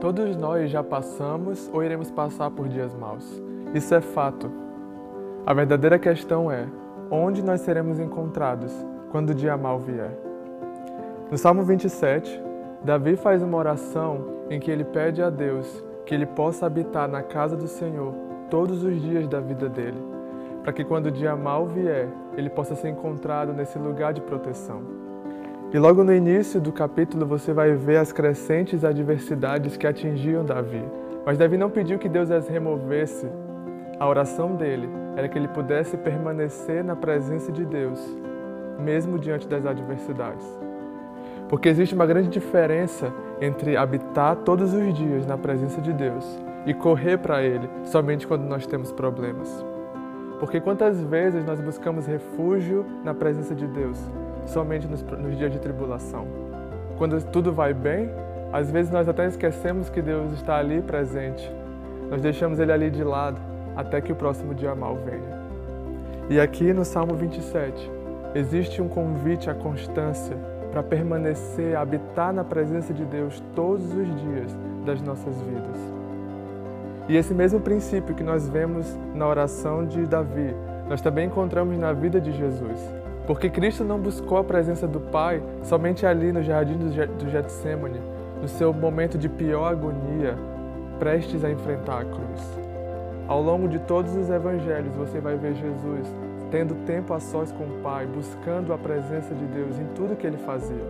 Todos nós já passamos ou iremos passar por dias maus. Isso é fato. A verdadeira questão é: onde nós seremos encontrados quando o dia mau vier? No Salmo 27, Davi faz uma oração em que ele pede a Deus que ele possa habitar na casa do Senhor todos os dias da vida dele, para que quando o dia mau vier, ele possa ser encontrado nesse lugar de proteção. E logo no início do capítulo você vai ver as crescentes adversidades que atingiam Davi. Mas Davi não pediu que Deus as removesse. A oração dele era que ele pudesse permanecer na presença de Deus, mesmo diante das adversidades. Porque existe uma grande diferença entre habitar todos os dias na presença de Deus e correr para Ele somente quando nós temos problemas. Porque quantas vezes nós buscamos refúgio na presença de Deus, somente nos, nos dias de tribulação. Quando tudo vai bem, às vezes nós até esquecemos que Deus está ali presente. Nós deixamos Ele ali de lado até que o próximo dia mal venha. E aqui no Salmo 27, existe um convite à constância para permanecer, habitar na presença de Deus todos os dias das nossas vidas. E esse mesmo princípio que nós vemos na oração de Davi, nós também encontramos na vida de Jesus. Porque Cristo não buscou a presença do Pai somente ali no jardim do Getsemane, no seu momento de pior agonia, prestes a enfrentar a cruz. Ao longo de todos os evangelhos, você vai ver Jesus tendo tempo a sós com o Pai, buscando a presença de Deus em tudo que ele fazia.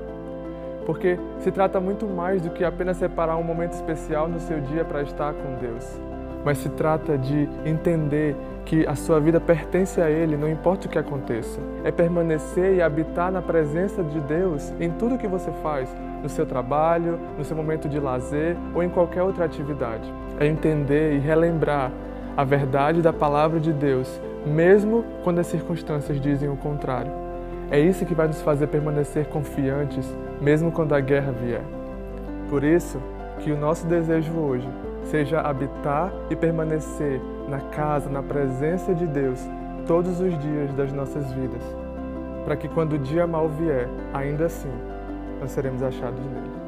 Porque se trata muito mais do que apenas separar um momento especial no seu dia para estar com Deus mas se trata de entender que a sua vida pertence a Ele, não importa o que aconteça. É permanecer e habitar na presença de Deus em tudo que você faz, no seu trabalho, no seu momento de lazer ou em qualquer outra atividade. É entender e relembrar a verdade da palavra de Deus, mesmo quando as circunstâncias dizem o contrário. É isso que vai nos fazer permanecer confiantes, mesmo quando a guerra vier. Por isso, que o nosso desejo hoje seja habitar e permanecer na casa, na presença de Deus, todos os dias das nossas vidas, para que quando o dia mal vier, ainda assim, nós seremos achados nele.